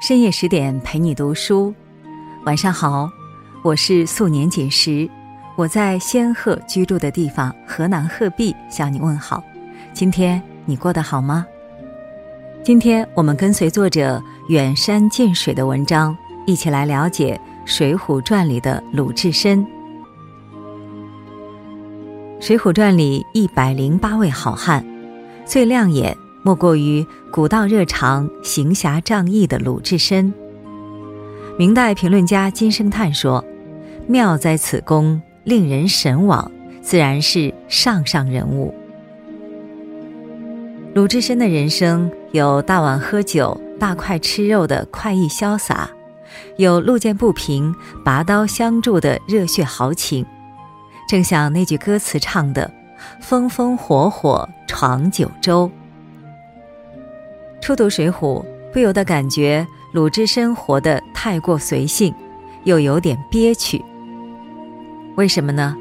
深夜十点陪你读书，晚上好，我是素年锦时，我在仙鹤居住的地方河南鹤壁向你问好。今天你过得好吗？今天我们跟随作者远山近水的文章，一起来了解《水浒传》里的鲁智深。《水浒传》里一百零八位好汉，最亮眼。莫过于古道热肠、行侠仗义的鲁智深。明代评论家金圣叹说：“妙在此功，令人神往，自然是上上人物。”鲁智深的人生有大碗喝酒、大块吃肉的快意潇洒，有路见不平、拔刀相助的热血豪情。正像那句歌词唱的：“风风火火闯九州。”初读《水浒》，不由得感觉鲁智深活得太过随性，又有点憋屈。为什么呢？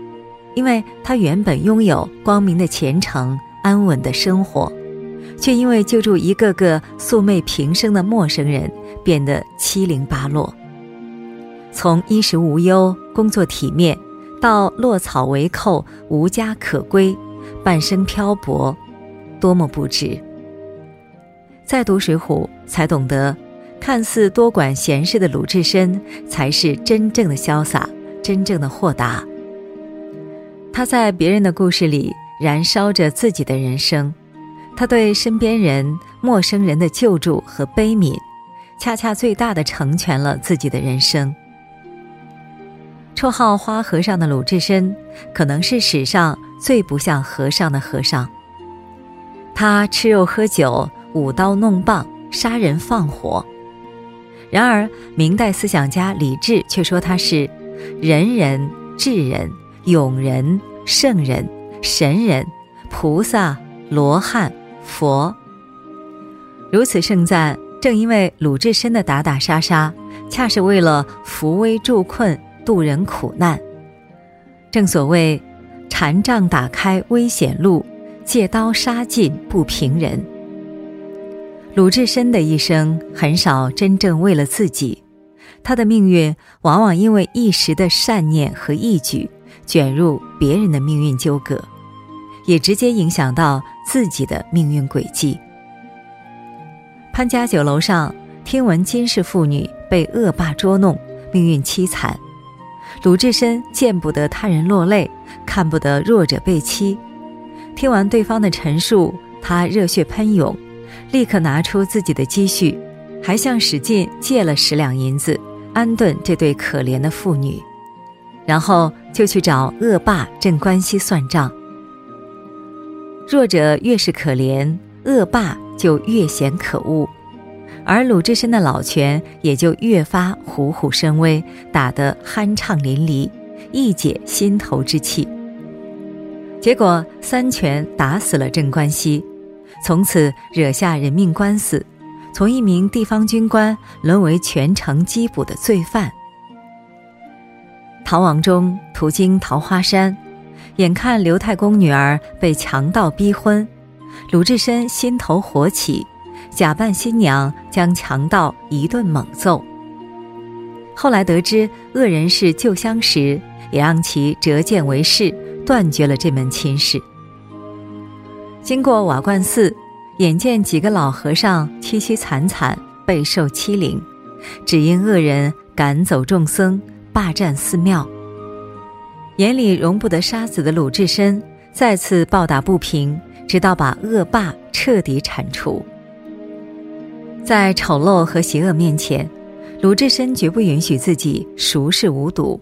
因为他原本拥有光明的前程、安稳的生活，却因为救助一个个素昧平生的陌生人，变得七零八落。从衣食无忧、工作体面，到落草为寇、无家可归、半生漂泊，多么不值！再读《水浒》，才懂得，看似多管闲事的鲁智深，才是真正的潇洒，真正的豁达。他在别人的故事里燃烧着自己的人生，他对身边人、陌生人的救助和悲悯，恰恰最大的成全了自己的人生。绰号“花和尚”的鲁智深，可能是史上最不像和尚的和尚。他吃肉喝酒。舞刀弄棒，杀人放火。然而，明代思想家李治却说他是仁人、智人、勇人、圣人、神人、菩萨、罗汉、佛。如此盛赞，正因为鲁智深的打打杀杀，恰是为了扶危助困、渡人苦难。正所谓，禅杖打开危险路，借刀杀尽不平人。鲁智深的一生很少真正为了自己，他的命运往往因为一时的善念和义举，卷入别人的命运纠葛，也直接影响到自己的命运轨迹。潘家酒楼上，听闻金氏妇女被恶霸捉弄，命运凄惨，鲁智深见不得他人落泪，看不得弱者被欺，听完对方的陈述，他热血喷涌。立刻拿出自己的积蓄，还向史进借了十两银子，安顿这对可怜的妇女，然后就去找恶霸镇关西算账。弱者越是可怜，恶霸就越显可恶，而鲁智深的老拳也就越发虎虎生威，打得酣畅淋漓，一解心头之气。结果三拳打死了镇关西。从此惹下人命官司，从一名地方军官沦为全城缉捕的罪犯。逃亡中途经桃花山，眼看刘太公女儿被强盗逼婚，鲁智深心头火起，假扮新娘将强盗一顿猛揍。后来得知恶人是旧相识，也让其折剑为誓，断绝了这门亲事。经过瓦罐寺，眼见几个老和尚凄凄惨惨，备受欺凌，只因恶人赶走众僧，霸占寺庙。眼里容不得杀子的鲁智深，再次暴打不平，直到把恶霸彻底铲除。在丑陋和邪恶面前，鲁智深绝不允许自己熟视无睹。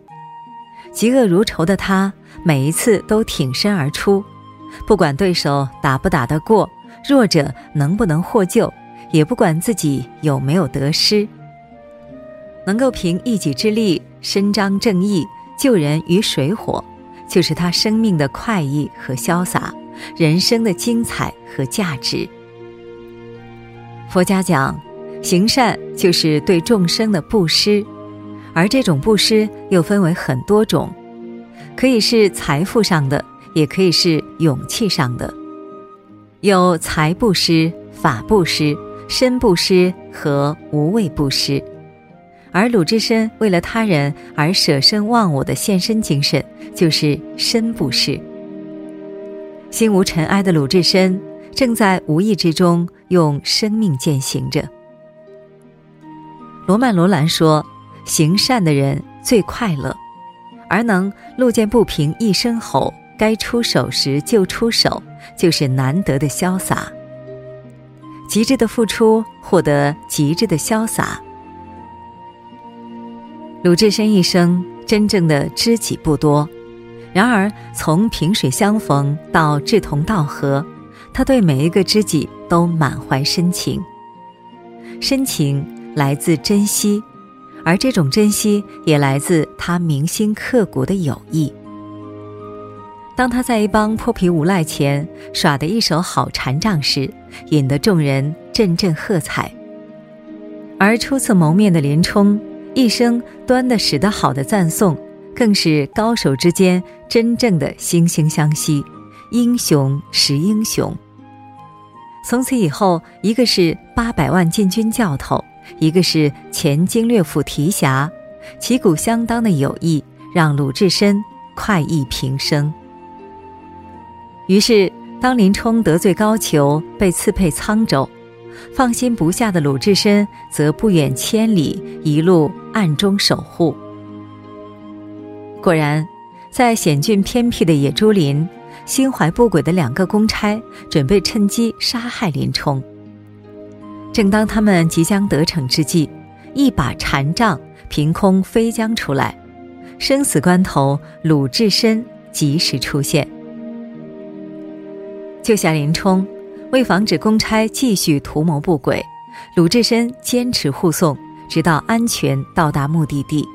嫉恶如仇的他，每一次都挺身而出。不管对手打不打得过，弱者能不能获救，也不管自己有没有得失，能够凭一己之力伸张正义、救人于水火，就是他生命的快意和潇洒，人生的精彩和价值。佛家讲，行善就是对众生的布施，而这种布施又分为很多种，可以是财富上的。也可以是勇气上的，有财布施、法布施、身布施和无畏布施，而鲁智深为了他人而舍身忘我的献身精神，就是身布施。心无尘埃的鲁智深，正在无意之中用生命践行着。罗曼·罗兰说：“行善的人最快乐，而能路见不平一声吼，该出手时就出手，就是难得的潇洒。极致的付出，获得极致的潇洒。”鲁智深一生真正的知己不多，然而从萍水相逢到志同道合，他对每一个知己都满怀深情，深情。来自珍惜，而这种珍惜也来自他铭心刻骨的友谊。当他在一帮泼皮无赖前耍得一手好禅杖时，引得众人阵阵喝彩。而初次谋面的林冲，一生端的使得好的赞颂，更是高手之间真正的惺惺相惜，英雄识英雄。从此以后，一个是八百万禁军教头。一个是前经略府提辖，旗鼓相当的友谊让鲁智深快意平生。于是，当林冲得罪高俅，被赐配沧州，放心不下的鲁智深则不远千里，一路暗中守护。果然，在险峻偏僻的野猪林，心怀不轨的两个公差准备趁机杀害林冲。正当他们即将得逞之际，一把禅杖凭空飞将出来，生死关头，鲁智深及时出现，救下林冲。为防止公差继续图谋不轨，鲁智深坚持护送，直到安全到达目的地。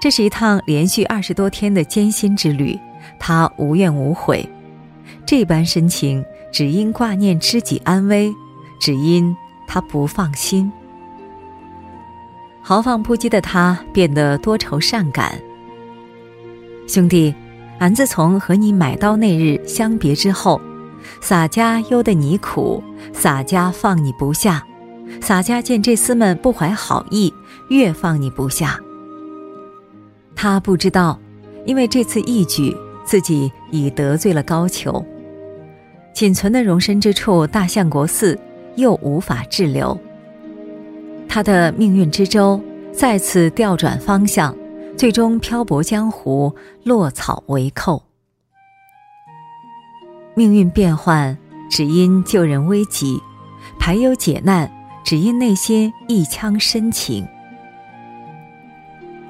这是一趟连续二十多天的艰辛之旅，他无怨无悔，这般深情，只因挂念知己安危。只因他不放心，豪放不羁的他变得多愁善感。兄弟，俺自从和你买刀那日相别之后，洒家忧得你苦，洒家放你不下，洒家见这厮们不怀好意，越放你不下。他不知道，因为这次义举，自己已得罪了高俅，仅存的容身之处大相国寺。又无法滞留，他的命运之舟再次调转方向，最终漂泊江湖，落草为寇。命运变幻，只因救人危急；排忧解难，只因内心一腔深情。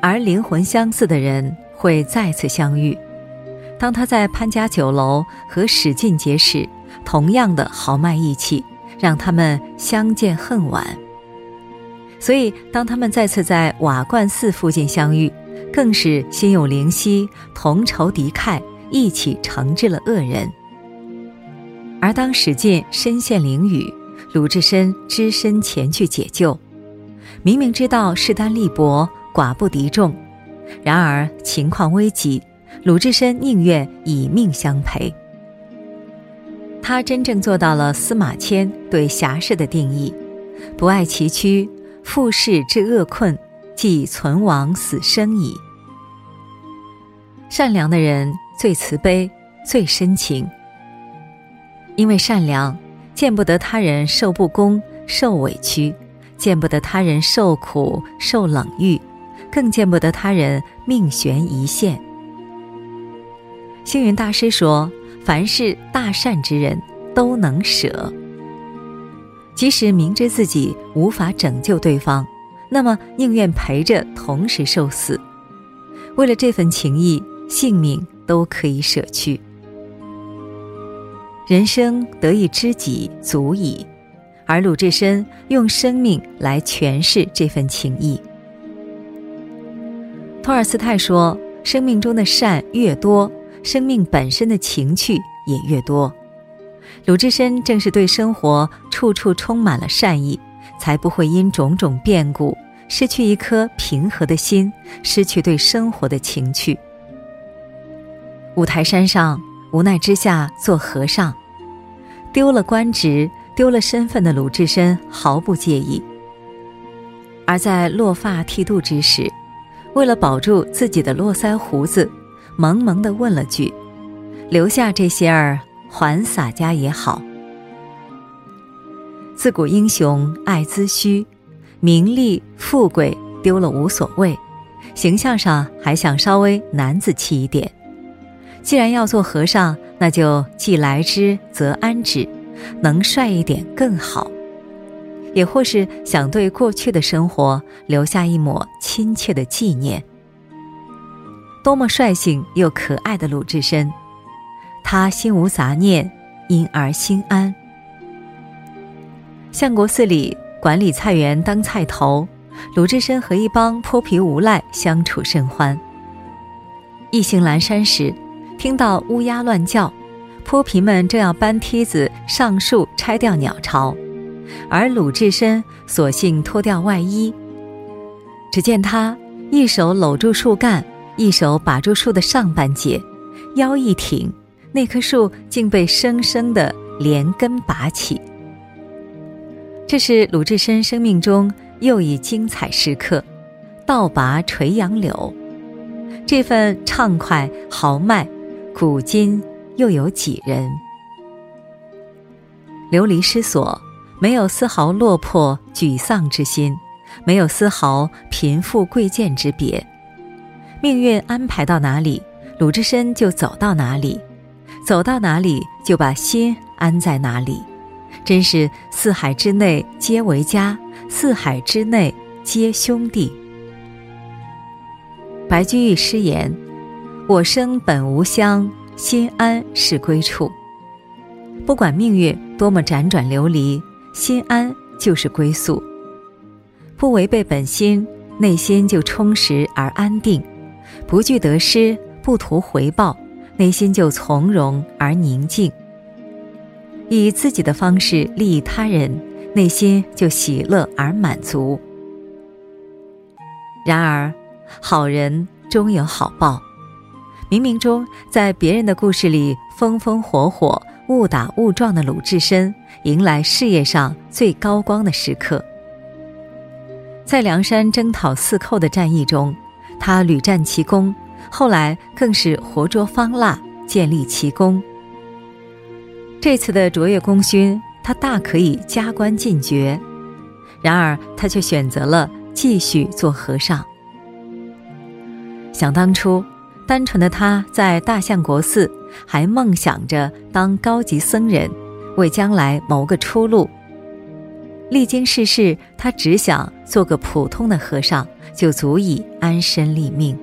而灵魂相似的人会再次相遇。当他在潘家酒楼和史进结识，同样的豪迈义气。让他们相见恨晚，所以当他们再次在瓦罐寺附近相遇，更是心有灵犀，同仇敌忾，一起惩治了恶人。而当史进身陷囹圄，鲁智深只身前去解救，明明知道势单力薄，寡不敌众，然而情况危急，鲁智深宁愿以命相陪。他真正做到了司马迁对侠士的定义：不爱其躯，负世至恶困，即存亡死生矣。善良的人最慈悲，最深情。因为善良，见不得他人受不公、受委屈，见不得他人受苦、受冷遇，更见不得他人命悬一线。星云大师说。凡是大善之人，都能舍。即使明知自己无法拯救对方，那么宁愿陪着同时受死。为了这份情谊，性命都可以舍去。人生得一知己足矣，而鲁智深用生命来诠释这份情谊。托尔斯泰说：“生命中的善越多。”生命本身的情趣也越多，鲁智深正是对生活处处充满了善意，才不会因种种变故失去一颗平和的心，失去对生活的情趣。五台山上无奈之下做和尚，丢了官职，丢了身份的鲁智深毫不介意。而在落发剃度之时，为了保住自己的络腮胡子，萌萌地问了句：“留下这些儿，还洒家也好。”自古英雄爱资虚，名利富贵丢了无所谓，形象上还想稍微男子气一点。既然要做和尚，那就既来之则安之，能帅一点更好。也或是想对过去的生活留下一抹亲切的纪念。多么率性又可爱的鲁智深，他心无杂念，因而心安。相国寺里管理菜园当菜头，鲁智深和一帮泼皮无赖相处甚欢。一行阑珊时，听到乌鸦乱叫，泼皮们正要搬梯子上树拆掉鸟巢，而鲁智深索性脱掉外衣。只见他一手搂住树干，一手把住树的上半截，腰一挺，那棵树竟被生生的连根拔起。这是鲁智深生命中又一精彩时刻，倒拔垂杨柳。这份畅快豪迈，古今又有几人？流离失所，没有丝毫落魄沮丧之心，没有丝毫贫富贵贱之别。命运安排到哪里，鲁智深就走到哪里，走到哪里就把心安在哪里。真是四海之内皆为家，四海之内皆兄弟。白居易诗言：“我生本无乡，心安是归处。”不管命运多么辗转流离，心安就是归宿。不违背本心，内心就充实而安定；不惧得失，不图回报，内心就从容而宁静。以自己的方式利益他人，内心就喜乐而满足。然而，好人终有好报。冥冥中，在别人的故事里风风火火、误打误撞的鲁智深，迎来事业上最高光的时刻。在梁山征讨四寇的战役中，他屡战奇功，后来更是活捉方腊，建立奇功。这次的卓越功勋，他大可以加官进爵，然而他却选择了继续做和尚。想当初，单纯的他在大相国寺还梦想着当高级僧人，为将来谋个出路。历经世事，他只想做个普通的和尚，就足以安身立命。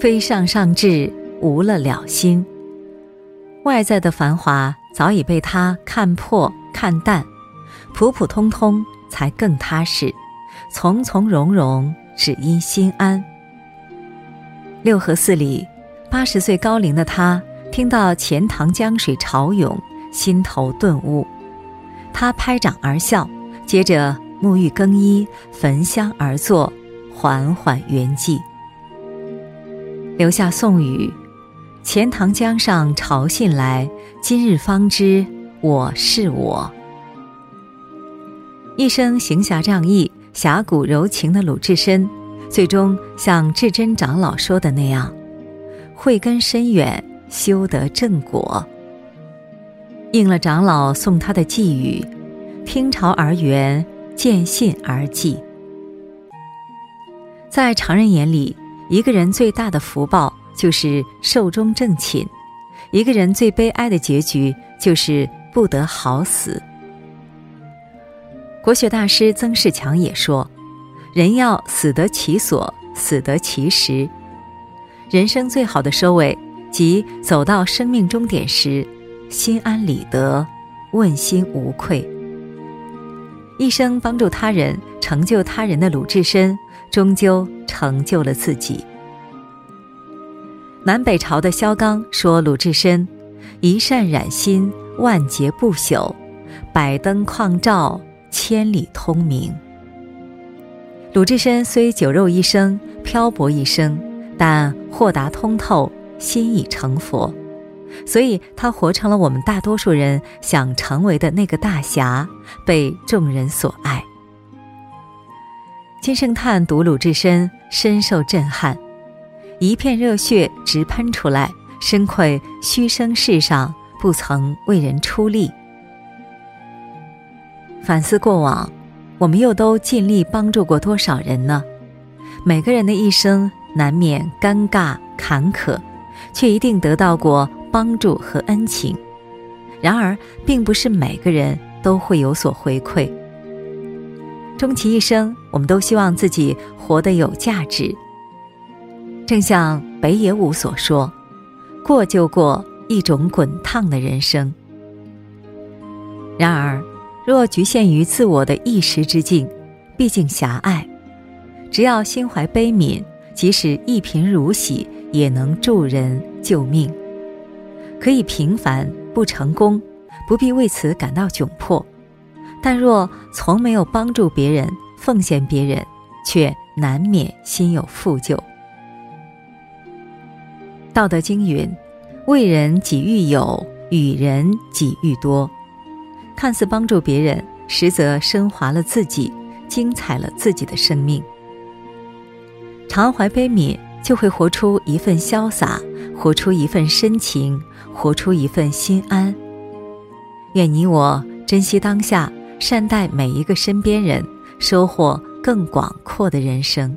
非上上智，无了了心。外在的繁华早已被他看破看淡，普普通通才更踏实，从从容容只因心安。六合寺里，八十岁高龄的他听到钱塘江水潮涌，心头顿悟，他拍掌而笑，接着沐浴更衣，焚香而坐，缓缓圆寂，留下颂语。钱塘江上潮信来，今日方知我是我。一生行侠仗义、侠骨柔情的鲁智深，最终像智真长老说的那样，慧根深远，修得正果。应了长老送他的寄语：“听潮而圆，见信而寂。”在常人眼里，一个人最大的福报。就是寿终正寝，一个人最悲哀的结局就是不得好死。国学大师曾仕强也说：“人要死得其所，死得其时。人生最好的收尾，即走到生命终点时，心安理得，问心无愧。”一生帮助他人、成就他人的鲁智深，终究成就了自己。南北朝的萧纲说：“鲁智深，一善染心，万劫不朽；百灯旷照，千里通明。”鲁智深虽酒肉一生，漂泊一生，但豁达通透，心已成佛。所以他活成了我们大多数人想成为的那个大侠，被众人所爱。金圣叹读鲁智深，深受震撼，一片热血直喷出来，深愧虚生世上不曾为人出力。反思过往，我们又都尽力帮助过多少人呢？每个人的一生难免尴尬坎坷，却一定得到过帮助和恩情。然而，并不是每个人都会有所回馈。终其一生，我们都希望自己活得有价值。正像北野武所说：“过就过一种滚烫的人生。”然而，若局限于自我的一时之境，毕竟狭隘。只要心怀悲悯，即使一贫如洗，也能助人救命。可以平凡不成功，不必为此感到窘迫。但若从没有帮助别人、奉献别人，却难免心有负疚。《道德经》云：“为人己欲有，与人己欲多。”看似帮助别人，实则升华了自己，精彩了自己的生命。常怀悲悯，就会活出一份潇洒，活出一份深情，活出一份心安。愿你我珍惜当下，善待每一个身边人，收获更广阔的人生。